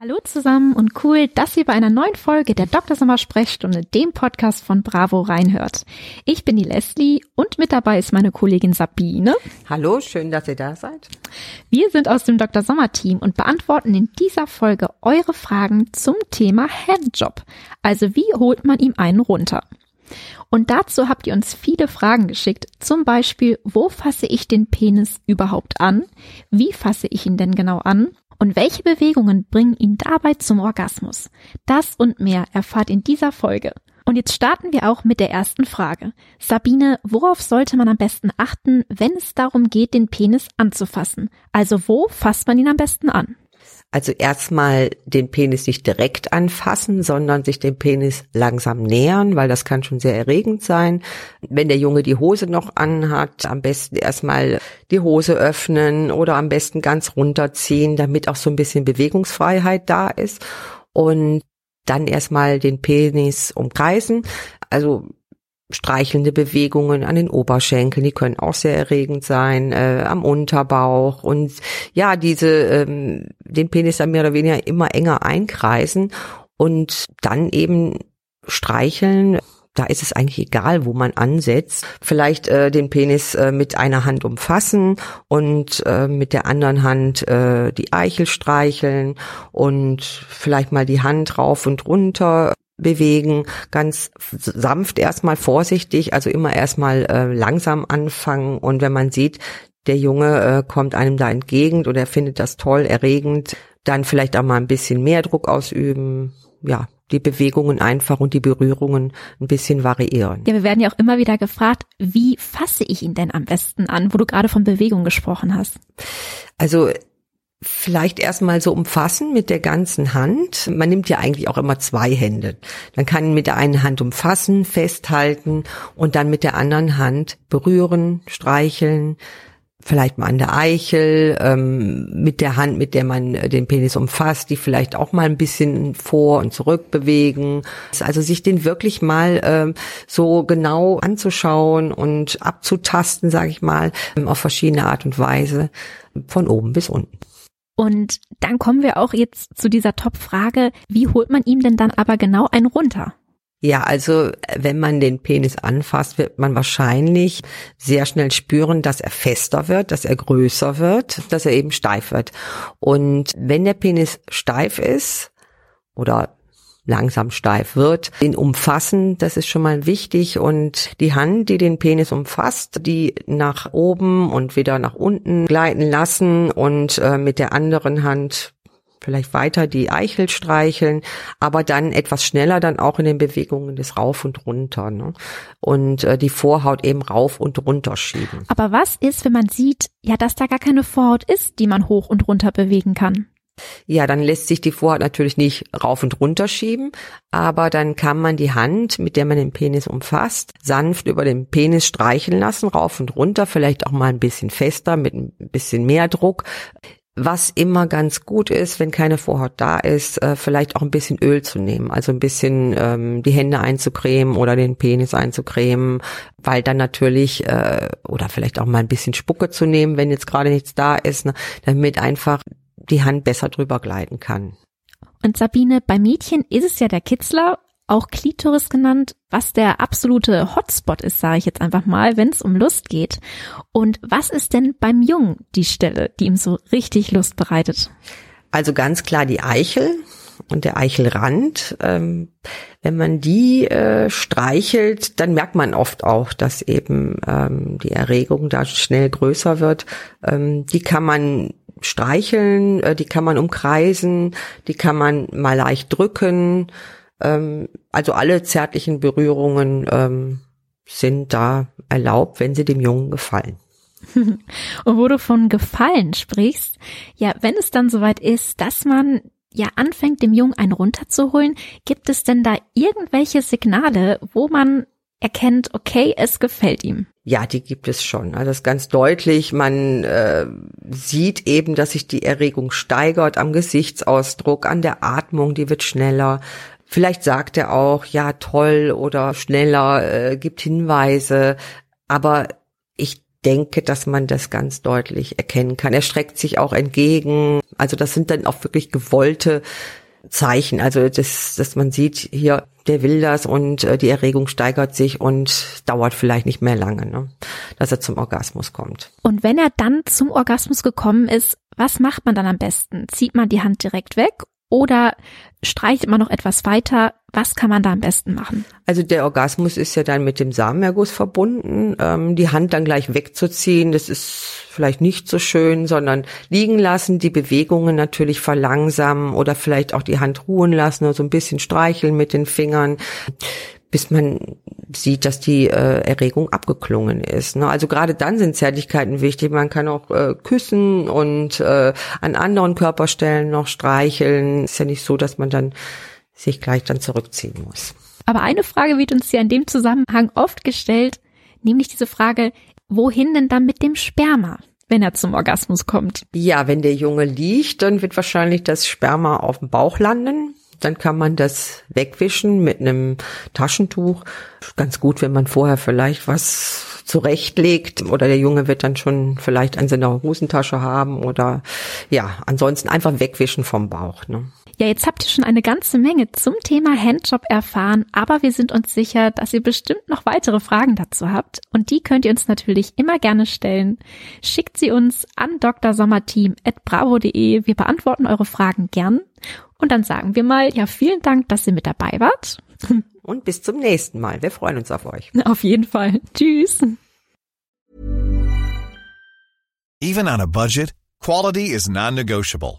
Hallo zusammen und cool, dass ihr bei einer neuen Folge der Dr. Sommer Sprechstunde, dem Podcast von Bravo reinhört. Ich bin die Leslie und mit dabei ist meine Kollegin Sabine. Hallo, schön, dass ihr da seid. Wir sind aus dem Dr. Sommer Team und beantworten in dieser Folge eure Fragen zum Thema Handjob. Also wie holt man ihm einen runter? Und dazu habt ihr uns viele Fragen geschickt. Zum Beispiel, wo fasse ich den Penis überhaupt an? Wie fasse ich ihn denn genau an? Und welche Bewegungen bringen ihn dabei zum Orgasmus? Das und mehr erfahrt in dieser Folge. Und jetzt starten wir auch mit der ersten Frage. Sabine, worauf sollte man am besten achten, wenn es darum geht, den Penis anzufassen? Also wo fasst man ihn am besten an? Also erstmal den Penis nicht direkt anfassen, sondern sich dem Penis langsam nähern, weil das kann schon sehr erregend sein. Wenn der Junge die Hose noch anhat, am besten erstmal die Hose öffnen oder am besten ganz runterziehen, damit auch so ein bisschen Bewegungsfreiheit da ist. Und dann erstmal den Penis umkreisen. Also streichelnde Bewegungen an den Oberschenkeln, die können auch sehr erregend sein, äh, am Unterbauch und ja, diese ähm, den Penis dann mehr oder weniger immer enger einkreisen und dann eben streicheln. Da ist es eigentlich egal, wo man ansetzt. Vielleicht äh, den Penis äh, mit einer Hand umfassen und äh, mit der anderen Hand äh, die Eichel streicheln und vielleicht mal die Hand rauf und runter bewegen, ganz sanft erstmal vorsichtig, also immer erstmal äh, langsam anfangen und wenn man sieht, der Junge äh, kommt einem da entgegen oder er findet das toll, erregend, dann vielleicht auch mal ein bisschen mehr Druck ausüben, ja, die Bewegungen einfach und die Berührungen ein bisschen variieren. Ja, wir werden ja auch immer wieder gefragt, wie fasse ich ihn denn am besten an, wo du gerade von Bewegung gesprochen hast? Also vielleicht erstmal so umfassen mit der ganzen Hand. Man nimmt ja eigentlich auch immer zwei Hände. Dann kann mit der einen Hand umfassen, festhalten und dann mit der anderen Hand berühren, streicheln, vielleicht mal an der Eichel, ähm, mit der Hand, mit der man den Penis umfasst, die vielleicht auch mal ein bisschen vor und zurück bewegen. Also sich den wirklich mal ähm, so genau anzuschauen und abzutasten, sage ich mal, auf verschiedene Art und Weise, von oben bis unten. Und dann kommen wir auch jetzt zu dieser Top-Frage, wie holt man ihm denn dann aber genau einen runter? Ja, also wenn man den Penis anfasst, wird man wahrscheinlich sehr schnell spüren, dass er fester wird, dass er größer wird, dass er eben steif wird. Und wenn der Penis steif ist oder langsam steif wird. Den umfassen, das ist schon mal wichtig und die Hand, die den Penis umfasst, die nach oben und wieder nach unten gleiten lassen und äh, mit der anderen Hand vielleicht weiter die Eichel streicheln, aber dann etwas schneller dann auch in den Bewegungen des Rauf und Runter ne? und äh, die Vorhaut eben rauf und runter schieben. Aber was ist, wenn man sieht, ja, dass da gar keine Vorhaut ist, die man hoch und runter bewegen kann? Ja, dann lässt sich die Vorhaut natürlich nicht rauf und runter schieben, aber dann kann man die Hand, mit der man den Penis umfasst, sanft über den Penis streicheln lassen, rauf und runter, vielleicht auch mal ein bisschen fester, mit ein bisschen mehr Druck. Was immer ganz gut ist, wenn keine Vorhaut da ist, äh, vielleicht auch ein bisschen Öl zu nehmen, also ein bisschen ähm, die Hände einzucremen oder den Penis einzucremen, weil dann natürlich äh, oder vielleicht auch mal ein bisschen Spucke zu nehmen, wenn jetzt gerade nichts da ist, ne, damit einfach die Hand besser drüber gleiten kann. Und Sabine, bei Mädchen ist es ja der Kitzler, auch Klitoris genannt, was der absolute Hotspot ist, sage ich jetzt einfach mal, wenn es um Lust geht. Und was ist denn beim Jungen die Stelle, die ihm so richtig Lust bereitet? Also ganz klar die Eichel und der Eichelrand. Ähm, wenn man die äh, streichelt, dann merkt man oft auch, dass eben ähm, die Erregung da schnell größer wird. Ähm, die kann man streicheln, äh, die kann man umkreisen, die kann man mal leicht drücken. Ähm, also alle zärtlichen Berührungen ähm, sind da erlaubt, wenn sie dem Jungen gefallen. Und wo du von Gefallen sprichst, ja, wenn es dann soweit ist, dass man ja anfängt, dem Jungen einen runterzuholen, gibt es denn da irgendwelche Signale, wo man erkennt, okay, es gefällt ihm? Ja, die gibt es schon. Also das ist ganz deutlich. Man äh, sieht eben, dass sich die Erregung steigert am Gesichtsausdruck, an der Atmung, die wird schneller. Vielleicht sagt er auch, ja, toll oder schneller, äh, gibt Hinweise. Aber ich denke, dass man das ganz deutlich erkennen kann. Er streckt sich auch entgegen. Also das sind dann auch wirklich gewollte Zeichen. Also das, dass man sieht, hier, der will das und äh, die Erregung steigert sich und dauert vielleicht nicht mehr lange, ne? dass er zum Orgasmus kommt. Und wenn er dann zum Orgasmus gekommen ist, was macht man dann am besten? Zieht man die Hand direkt weg oder streicht man noch etwas weiter? Was kann man da am besten machen? Also der Orgasmus ist ja dann mit dem Samenerguss verbunden. Ähm, die Hand dann gleich wegzuziehen, das ist vielleicht nicht so schön, sondern liegen lassen, die Bewegungen natürlich verlangsamen oder vielleicht auch die Hand ruhen lassen oder so ein bisschen streicheln mit den Fingern bis man sieht, dass die äh, Erregung abgeklungen ist. Ne? Also gerade dann sind Zärtlichkeiten wichtig. Man kann auch äh, küssen und äh, an anderen Körperstellen noch streicheln. Ist ja nicht so, dass man dann sich gleich dann zurückziehen muss. Aber eine Frage wird uns ja in dem Zusammenhang oft gestellt, nämlich diese Frage, wohin denn dann mit dem Sperma? wenn er zum Orgasmus kommt. Ja, wenn der Junge liegt, dann wird wahrscheinlich das Sperma auf dem Bauch landen dann kann man das wegwischen mit einem Taschentuch. Ganz gut, wenn man vorher vielleicht was zurechtlegt oder der Junge wird dann schon vielleicht an seiner Hosentasche haben oder ja, ansonsten einfach wegwischen vom Bauch. Ne? Ja, jetzt habt ihr schon eine ganze Menge zum Thema Handjob erfahren, aber wir sind uns sicher, dass ihr bestimmt noch weitere Fragen dazu habt und die könnt ihr uns natürlich immer gerne stellen. Schickt sie uns an drsommerteam@bravo.de. Wir beantworten eure Fragen gern und dann sagen wir mal, ja, vielen Dank, dass ihr mit dabei wart. Und bis zum nächsten Mal. Wir freuen uns auf euch. Auf jeden Fall. Tschüss. Even on a budget, quality is non-negotiable.